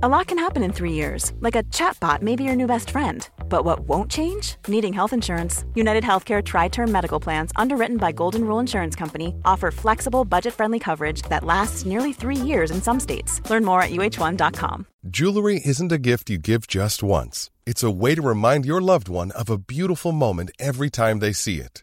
A lot can happen in three years, like a chatbot may be your new best friend. But what won't change? Needing health insurance. United Healthcare Tri Term Medical Plans, underwritten by Golden Rule Insurance Company, offer flexible, budget friendly coverage that lasts nearly three years in some states. Learn more at uh1.com. Jewelry isn't a gift you give just once, it's a way to remind your loved one of a beautiful moment every time they see it.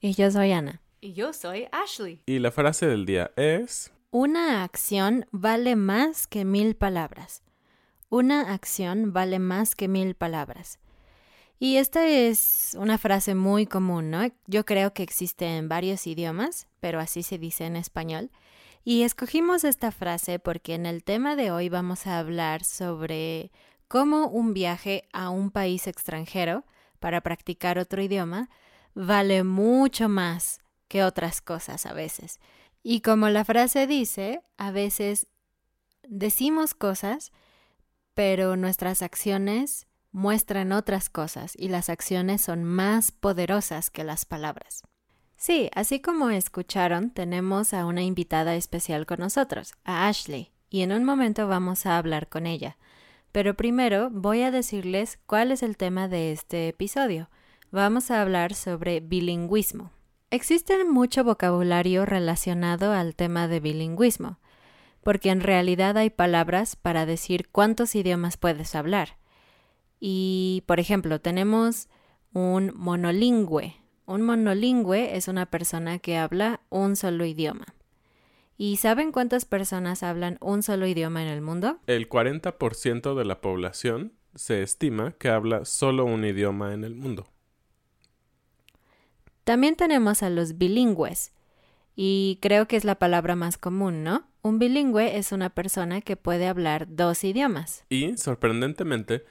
Y yo soy Ana. Y yo soy Ashley. Y la frase del día es... Una acción vale más que mil palabras. Una acción vale más que mil palabras. Y esta es una frase muy común, ¿no? Yo creo que existe en varios idiomas, pero así se dice en español. Y escogimos esta frase porque en el tema de hoy vamos a hablar sobre cómo un viaje a un país extranjero para practicar otro idioma vale mucho más que otras cosas a veces. Y como la frase dice, a veces decimos cosas, pero nuestras acciones muestran otras cosas y las acciones son más poderosas que las palabras. Sí, así como escucharon, tenemos a una invitada especial con nosotros, a Ashley, y en un momento vamos a hablar con ella. Pero primero voy a decirles cuál es el tema de este episodio. Vamos a hablar sobre bilingüismo. Existe mucho vocabulario relacionado al tema de bilingüismo, porque en realidad hay palabras para decir cuántos idiomas puedes hablar. Y, por ejemplo, tenemos un monolingüe. Un monolingüe es una persona que habla un solo idioma. ¿Y saben cuántas personas hablan un solo idioma en el mundo? El 40% de la población se estima que habla solo un idioma en el mundo. También tenemos a los bilingües, y creo que es la palabra más común, ¿no? Un bilingüe es una persona que puede hablar dos idiomas. Y, sorprendentemente,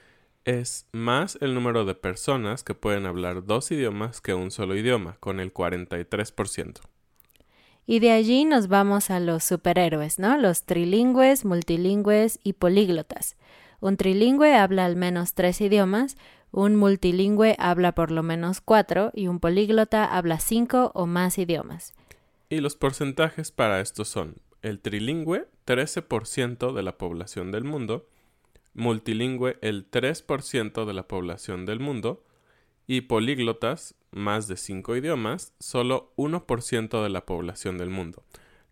es más el número de personas que pueden hablar dos idiomas que un solo idioma, con el 43%. Y de allí nos vamos a los superhéroes, ¿no? Los trilingües, multilingües y políglotas. Un trilingüe habla al menos tres idiomas, un multilingüe habla por lo menos cuatro y un políglota habla cinco o más idiomas. Y los porcentajes para esto son el trilingüe, 13% de la población del mundo, multilingüe, el 3% de la población del mundo, y políglotas, más de 5 idiomas, solo 1% de la población del mundo.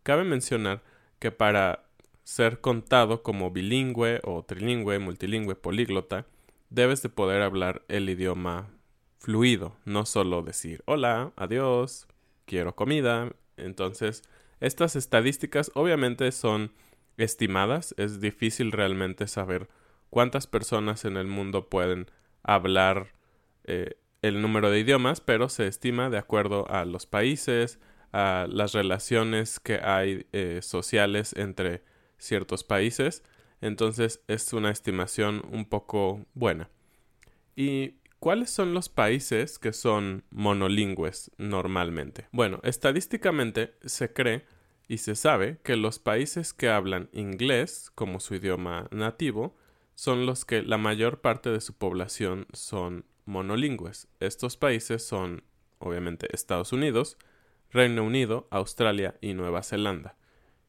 Cabe mencionar que para ser contado como bilingüe o trilingüe, multilingüe, políglota, debes de poder hablar el idioma fluido, no solo decir hola, adiós, quiero comida. Entonces, estas estadísticas obviamente son estimadas, es difícil realmente saber cuántas personas en el mundo pueden hablar eh, el número de idiomas, pero se estima de acuerdo a los países, a las relaciones que hay eh, sociales entre ciertos países. Entonces es una estimación un poco buena. ¿Y ¿cuáles son los países que son monolingües normalmente? Bueno, estadísticamente se cree y se sabe que los países que hablan inglés como su idioma nativo son los que la mayor parte de su población son monolingües. Estos países son, obviamente, Estados Unidos, Reino Unido, Australia y Nueva Zelanda.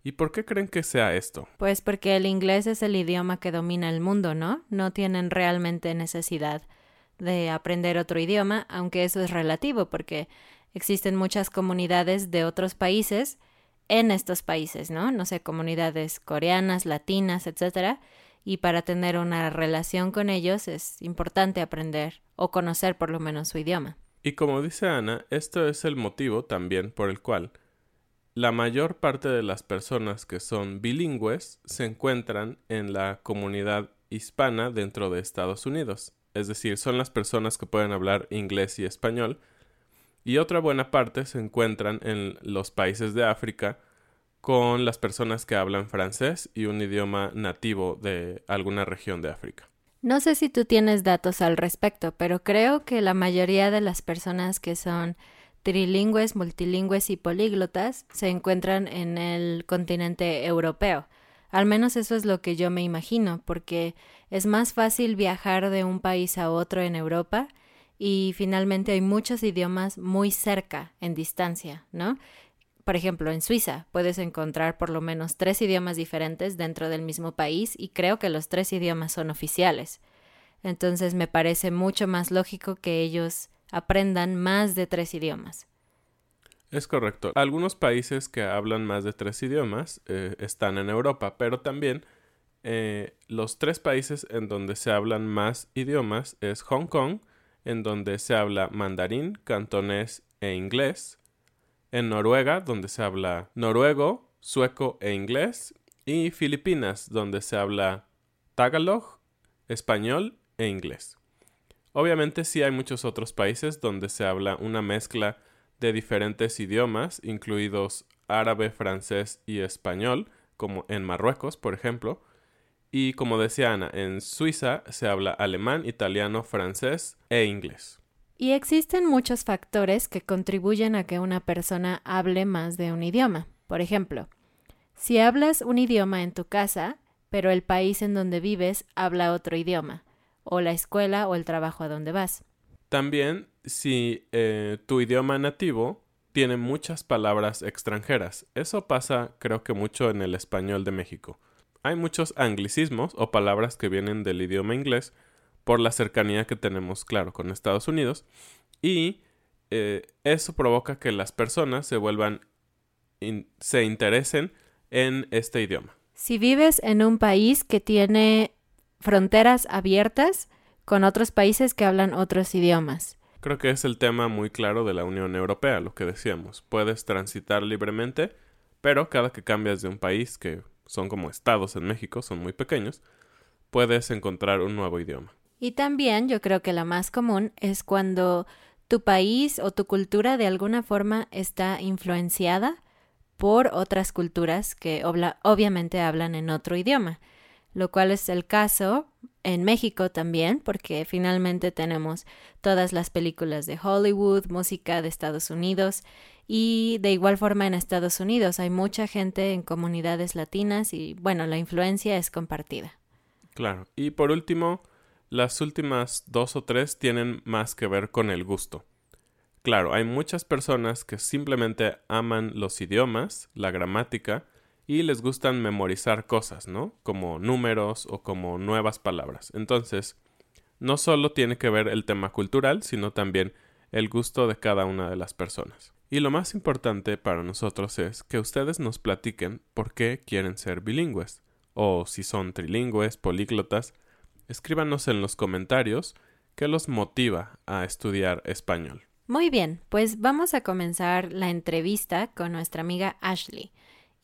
¿Y por qué creen que sea esto? Pues porque el inglés es el idioma que domina el mundo, ¿no? No tienen realmente necesidad de aprender otro idioma, aunque eso es relativo, porque existen muchas comunidades de otros países en estos países, ¿no? No sé, comunidades coreanas, latinas, etcétera, y para tener una relación con ellos es importante aprender o conocer por lo menos su idioma. Y como dice Ana, esto es el motivo también por el cual la mayor parte de las personas que son bilingües se encuentran en la comunidad hispana dentro de Estados Unidos. Es decir, son las personas que pueden hablar inglés y español. Y otra buena parte se encuentran en los países de África con las personas que hablan francés y un idioma nativo de alguna región de África. No sé si tú tienes datos al respecto, pero creo que la mayoría de las personas que son trilingües, multilingües y políglotas se encuentran en el continente europeo. Al menos eso es lo que yo me imagino, porque es más fácil viajar de un país a otro en Europa y finalmente hay muchos idiomas muy cerca en distancia, ¿no? Por ejemplo, en Suiza puedes encontrar por lo menos tres idiomas diferentes dentro del mismo país y creo que los tres idiomas son oficiales. Entonces me parece mucho más lógico que ellos aprendan más de tres idiomas. Es correcto. Algunos países que hablan más de tres idiomas eh, están en Europa, pero también eh, los tres países en donde se hablan más idiomas es Hong Kong, en donde se habla mandarín, cantonés e inglés, en Noruega, donde se habla noruego, sueco e inglés, y Filipinas, donde se habla tagalog, español e inglés. Obviamente sí hay muchos otros países donde se habla una mezcla de diferentes idiomas, incluidos árabe, francés y español, como en Marruecos, por ejemplo. Y como decía Ana, en Suiza se habla alemán, italiano, francés e inglés. Y existen muchos factores que contribuyen a que una persona hable más de un idioma. Por ejemplo, si hablas un idioma en tu casa, pero el país en donde vives habla otro idioma, o la escuela o el trabajo a donde vas. También si eh, tu idioma nativo tiene muchas palabras extranjeras. Eso pasa creo que mucho en el español de México. Hay muchos anglicismos o palabras que vienen del idioma inglés por la cercanía que tenemos, claro, con Estados Unidos. Y eh, eso provoca que las personas se vuelvan, se interesen en este idioma. Si vives en un país que tiene fronteras abiertas con otros países que hablan otros idiomas. Creo que es el tema muy claro de la Unión Europea, lo que decíamos. Puedes transitar libremente, pero cada que cambias de un país, que son como estados en México, son muy pequeños, puedes encontrar un nuevo idioma. Y también yo creo que la más común es cuando tu país o tu cultura de alguna forma está influenciada por otras culturas que obviamente hablan en otro idioma, lo cual es el caso en México también, porque finalmente tenemos todas las películas de Hollywood, música de Estados Unidos y de igual forma en Estados Unidos hay mucha gente en comunidades latinas y bueno, la influencia es compartida. Claro. Y por último, las últimas dos o tres tienen más que ver con el gusto. Claro, hay muchas personas que simplemente aman los idiomas, la gramática, y les gustan memorizar cosas, ¿no? Como números o como nuevas palabras. Entonces, no solo tiene que ver el tema cultural, sino también el gusto de cada una de las personas. Y lo más importante para nosotros es que ustedes nos platiquen por qué quieren ser bilingües, o si son trilingües, políglotas, escríbanos en los comentarios qué los motiva a estudiar español. Muy bien, pues vamos a comenzar la entrevista con nuestra amiga Ashley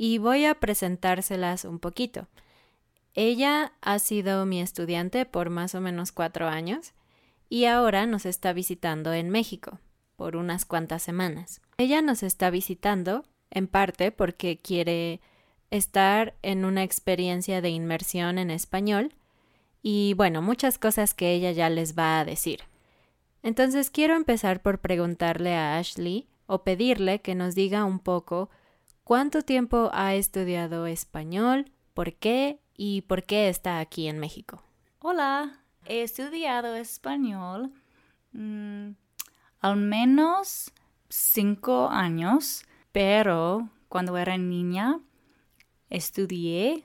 y voy a presentárselas un poquito. Ella ha sido mi estudiante por más o menos cuatro años y ahora nos está visitando en México por unas cuantas semanas. Ella nos está visitando en parte porque quiere estar en una experiencia de inmersión en español y bueno, muchas cosas que ella ya les va a decir. Entonces quiero empezar por preguntarle a Ashley o pedirle que nos diga un poco cuánto tiempo ha estudiado español, por qué y por qué está aquí en México. Hola, he estudiado español mm, al menos cinco años, pero cuando era niña estudié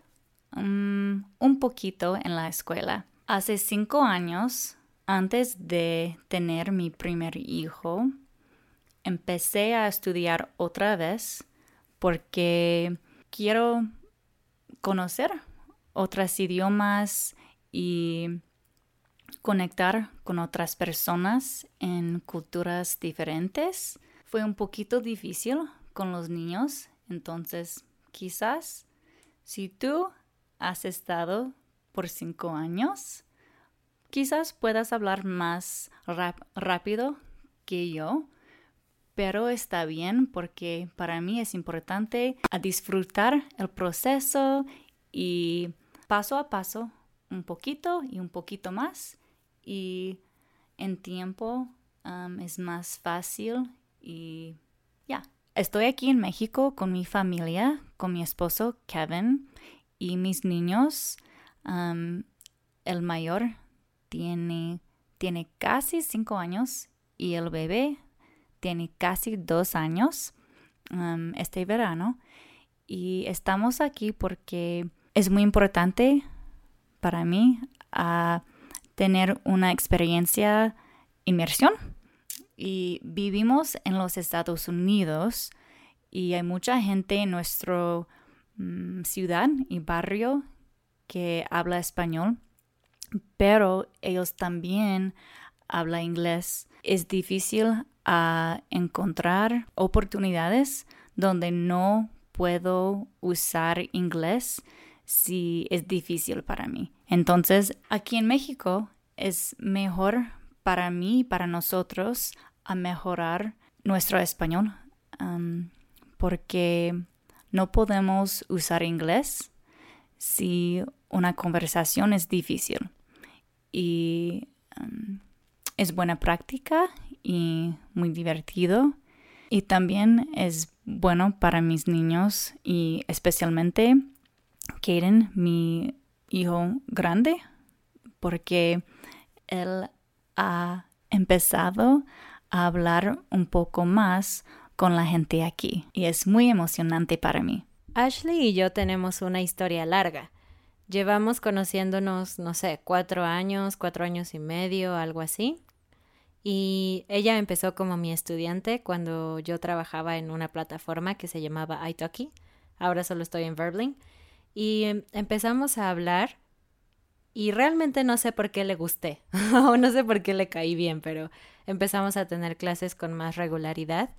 mm, un poquito en la escuela. Hace cinco años, antes de tener mi primer hijo, empecé a estudiar otra vez porque quiero conocer otros idiomas y conectar con otras personas en culturas diferentes. Fue un poquito difícil con los niños, entonces quizás si tú has estado por cinco años, quizás puedas hablar más rápido que yo, pero está bien porque para mí es importante disfrutar el proceso y paso a paso, un poquito y un poquito más y en tiempo um, es más fácil y ya. Estoy aquí en México con mi familia, con mi esposo Kevin y mis niños. Um, el mayor tiene, tiene casi cinco años y el bebé tiene casi dos años este verano. Y estamos aquí porque es muy importante para mí a tener una experiencia inmersión y vivimos en los Estados Unidos y hay mucha gente en nuestra mm, ciudad y barrio que habla español, pero ellos también hablan inglés. Es difícil a encontrar oportunidades donde no puedo usar inglés si es difícil para mí. Entonces, aquí en México es mejor para mí, para nosotros, a mejorar nuestro español, porque no podemos usar inglés si una conversación es difícil. Y es buena práctica y muy divertido. Y también es bueno para mis niños y especialmente Kaden, mi hijo grande, porque él ha empezado a hablar un poco más con la gente aquí y es muy emocionante para mí. Ashley y yo tenemos una historia larga. Llevamos conociéndonos, no sé, cuatro años, cuatro años y medio, algo así. Y ella empezó como mi estudiante cuando yo trabajaba en una plataforma que se llamaba iTalki. Ahora solo estoy en Verbling. Y em, empezamos a hablar y realmente no sé por qué le gusté o no sé por qué le caí bien, pero empezamos a tener clases con más regularidad.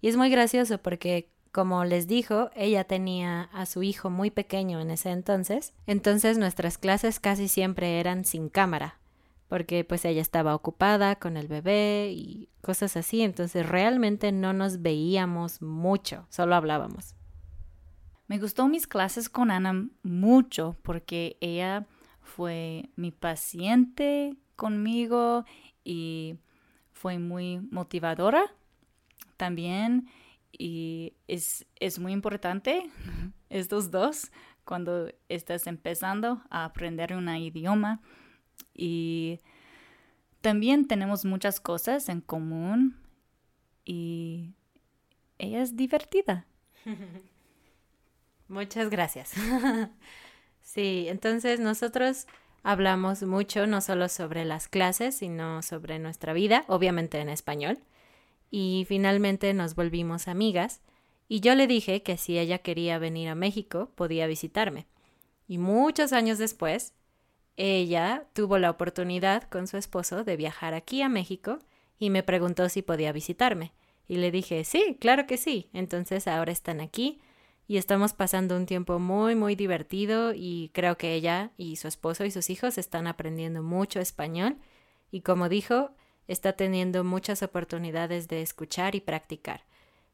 Y es muy gracioso porque, como les dijo, ella tenía a su hijo muy pequeño en ese entonces, entonces nuestras clases casi siempre eran sin cámara, porque pues ella estaba ocupada con el bebé y cosas así, entonces realmente no nos veíamos mucho, solo hablábamos. Me gustó mis clases con Ana mucho porque ella fue mi paciente conmigo y fue muy motivadora también y es, es muy importante estos dos cuando estás empezando a aprender un idioma y también tenemos muchas cosas en común y ella es divertida. Muchas gracias. sí, entonces nosotros hablamos mucho no solo sobre las clases, sino sobre nuestra vida, obviamente en español. Y finalmente nos volvimos amigas y yo le dije que si ella quería venir a México podía visitarme. Y muchos años después, ella tuvo la oportunidad con su esposo de viajar aquí a México y me preguntó si podía visitarme. Y le dije, sí, claro que sí. Entonces ahora están aquí y estamos pasando un tiempo muy, muy divertido y creo que ella y su esposo y sus hijos están aprendiendo mucho español y como dijo, está teniendo muchas oportunidades de escuchar y practicar.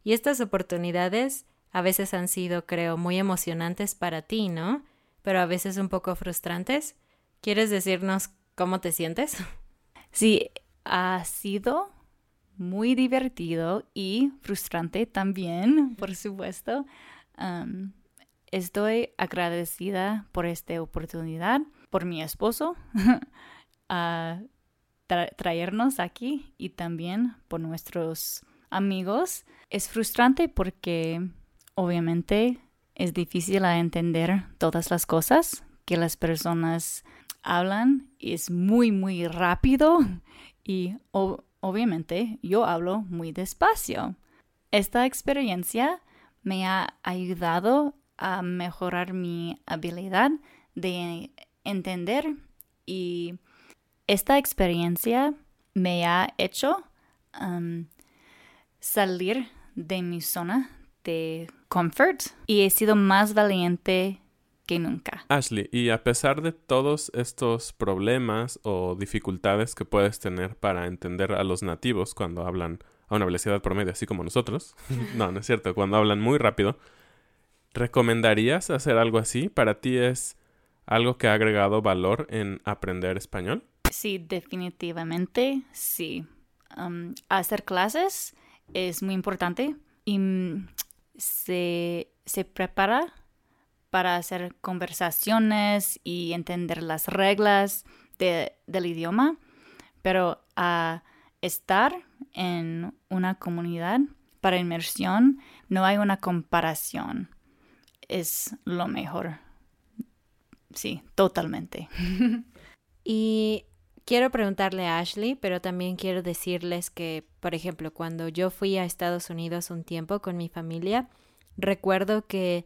Y estas oportunidades a veces han sido, creo, muy emocionantes para ti, ¿no? Pero a veces un poco frustrantes. ¿Quieres decirnos cómo te sientes? Sí, ha sido muy divertido y frustrante también, por supuesto. Estoy agradecida por esta oportunidad, por mi esposo, a traernos aquí y también por nuestros amigos. Es frustrante porque obviamente es difícil entender todas las cosas que las personas hablan. Es muy, muy rápido y obviamente yo hablo muy despacio. Esta experiencia me ha ayudado a mejorar mi habilidad de entender y esta experiencia me ha hecho um, salir de mi zona de comfort y he sido más valiente que nunca. Ashley, y a pesar de todos estos problemas o dificultades que puedes tener para entender a los nativos cuando hablan a una velocidad promedio, así como nosotros, no, no es cierto, cuando hablan muy rápido, ¿recomendarías hacer algo así? ¿Para ti es algo que ha agregado valor en aprender español? Sí, definitivamente sí. Um, hacer clases es muy importante y mm, se, prepara para hacer conversaciones y entender las reglas del idioma, pero a estar en una comunidad para inmersión no hay una comparación. Es lo mejor. Sí, totalmente. y quiero preguntarle a Ashley, pero también quiero decirles que, por ejemplo, cuando yo fui a Estados Unidos un tiempo con mi familia, recuerdo que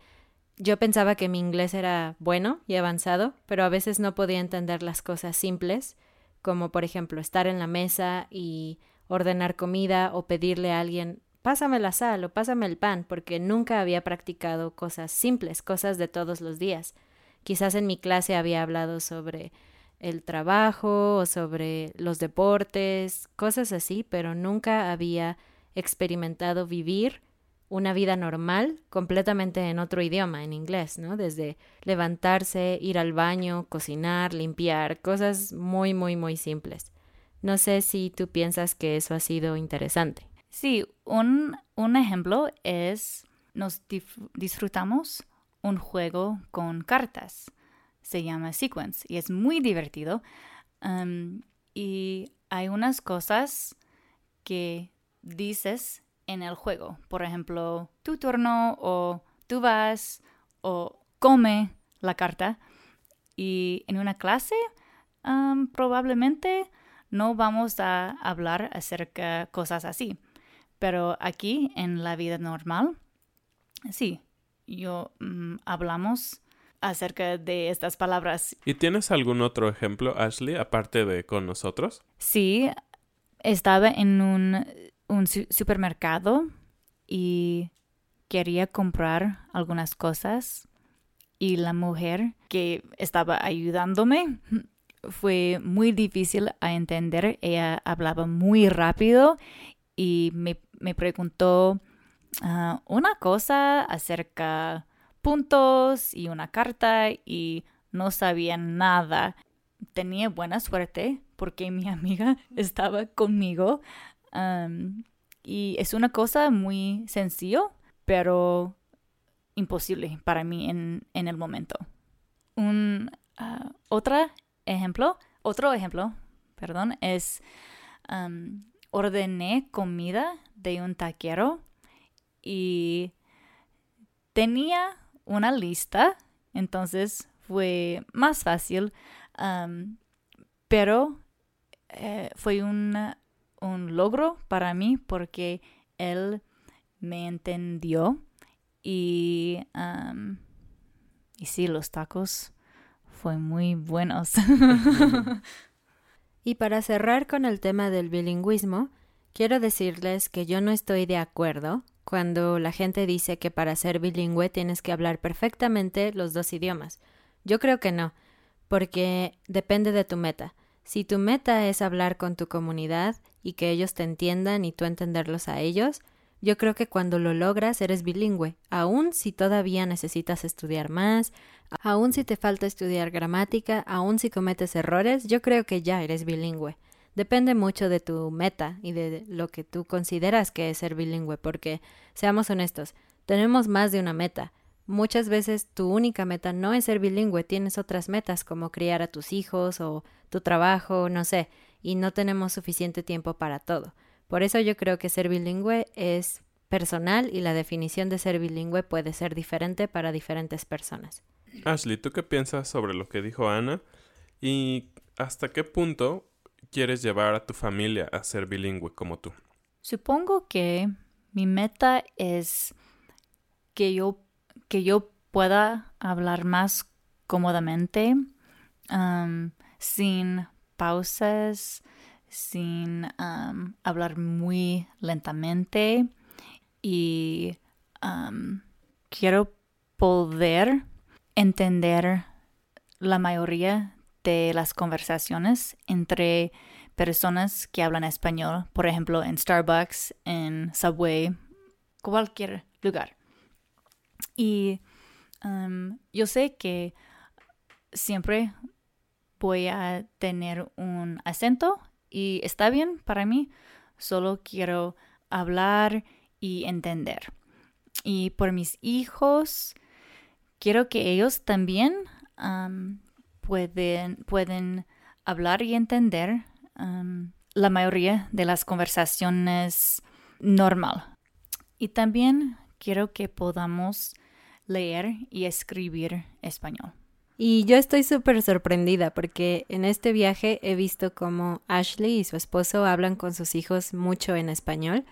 yo pensaba que mi inglés era bueno y avanzado, pero a veces no podía entender las cosas simples, como por ejemplo estar en la mesa y ordenar comida o pedirle a alguien pásame la sal o pásame el pan, porque nunca había practicado cosas simples, cosas de todos los días. Quizás en mi clase había hablado sobre el trabajo o sobre los deportes, cosas así, pero nunca había experimentado vivir una vida normal completamente en otro idioma, en inglés, ¿no? Desde levantarse, ir al baño, cocinar, limpiar, cosas muy, muy, muy simples. No sé si tú piensas que eso ha sido interesante. Sí, un, un ejemplo es nos disfrutamos un juego con cartas se llama Sequence y es muy divertido. y hay unas cosas que dices en el juego. Por ejemplo, tu turno o tú vas o come la carta. Y en una clase probablemente no vamos a hablar acerca de cosas así. Pero aquí en la vida normal, sí, yo mm, hablamos acerca de estas palabras. ¿Y tienes algún otro ejemplo, Ashley, aparte de con nosotros? Sí, estaba en un, supermercado y quería comprar algunas cosas y la mujer que estaba ayudándome fue muy difícil a entender. Ella hablaba muy rápido y me, preguntó ah, una cosa acerca puntos y una carta y no sabía nada. Tenía buena suerte porque mi amiga estaba conmigo y es una cosa muy sencillo, pero imposible para mí en, el momento. Un uh, otro ejemplo, otro ejemplo, perdón, es ordené comida de un taquero y tenía una lista, entonces fue más fácil, pero eh, fue un, logro para mí porque él me entendió y, y sí, los tacos fue muy buenos. y para cerrar con el tema del bilingüismo, quiero decirles que yo no estoy de acuerdo cuando la gente dice que para ser bilingüe tienes que hablar perfectamente los dos idiomas. Yo creo que no, porque depende de tu meta. Si tu meta es hablar con tu comunidad y que ellos te entiendan y tú entenderlos a ellos, yo creo que cuando lo logras eres bilingüe, aun si todavía necesitas estudiar más, aun si te falta estudiar gramática, aun si cometes errores, yo creo que ya eres bilingüe. Depende mucho de tu meta y de lo que tú consideras que es ser bilingüe, porque seamos honestos, tenemos más de una meta. Muchas veces tu única meta no es ser bilingüe, tienes otras metas como criar a tus hijos o tu trabajo, no sé, y no tenemos suficiente tiempo para todo. Por eso yo creo que ser bilingüe es personal y la definición de ser bilingüe puede ser diferente para diferentes personas. Ashley, ¿tú qué piensas sobre lo que dijo Ana? ¿Y hasta qué punto quieres llevar a tu familia a ser bilingüe como tú? Supongo que mi meta es que yo, que yo pueda hablar más cómodamente, sin pausas, sin hablar muy lentamente y quiero poder entender la mayoría de las conversaciones entre personas que hablan español, por ejemplo, en Starbucks, en Subway, cualquier lugar. Y yo sé que siempre voy a tener un acento y está bien para mí, solo quiero hablar y entender. Y por mis hijos, quiero que ellos también pueden, pueden hablar y entender la mayoría de las conversaciones normal. Y también quiero que podamos leer y escribir español. Y yo estoy súper sorprendida porque en este viaje he visto cómo Ashley y su esposo hablan con sus hijos mucho en español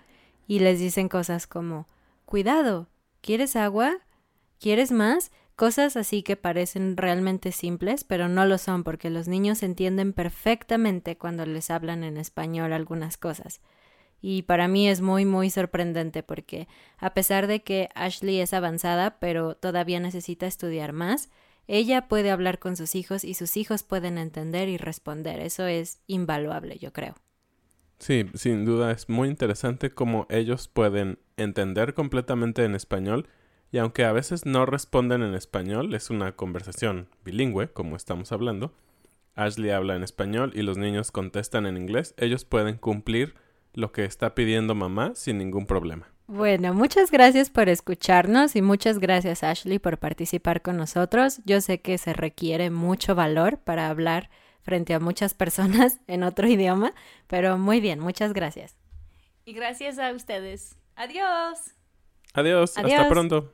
y les dicen cosas como, cuidado, ¿quieres agua? ¿Quieres más? Cosas así que parecen realmente simples, pero no lo son porque los niños entienden perfectamente cuando les hablan en español algunas cosas. Y para mí es muy, muy sorprendente porque a pesar de que Ashley es avanzada, pero todavía necesita estudiar más, ella puede hablar con sus hijos y sus hijos pueden entender y responder. Eso es invaluable, yo creo. Sí, sin duda es muy interesante cómo ellos pueden entender completamente en español y aunque a veces no responden en español, es una conversación bilingüe, como estamos hablando. Ashley habla en español y los niños contestan en inglés. Ellos pueden cumplir lo que está pidiendo mamá sin ningún problema. Bueno, muchas gracias por escucharnos y muchas gracias Ashley por participar con nosotros. Yo sé que se requiere mucho valor para hablar frente a muchas personas en otro idioma, pero muy bien, muchas gracias. Y gracias a ustedes. Adiós. Adiós, Adiós. hasta pronto.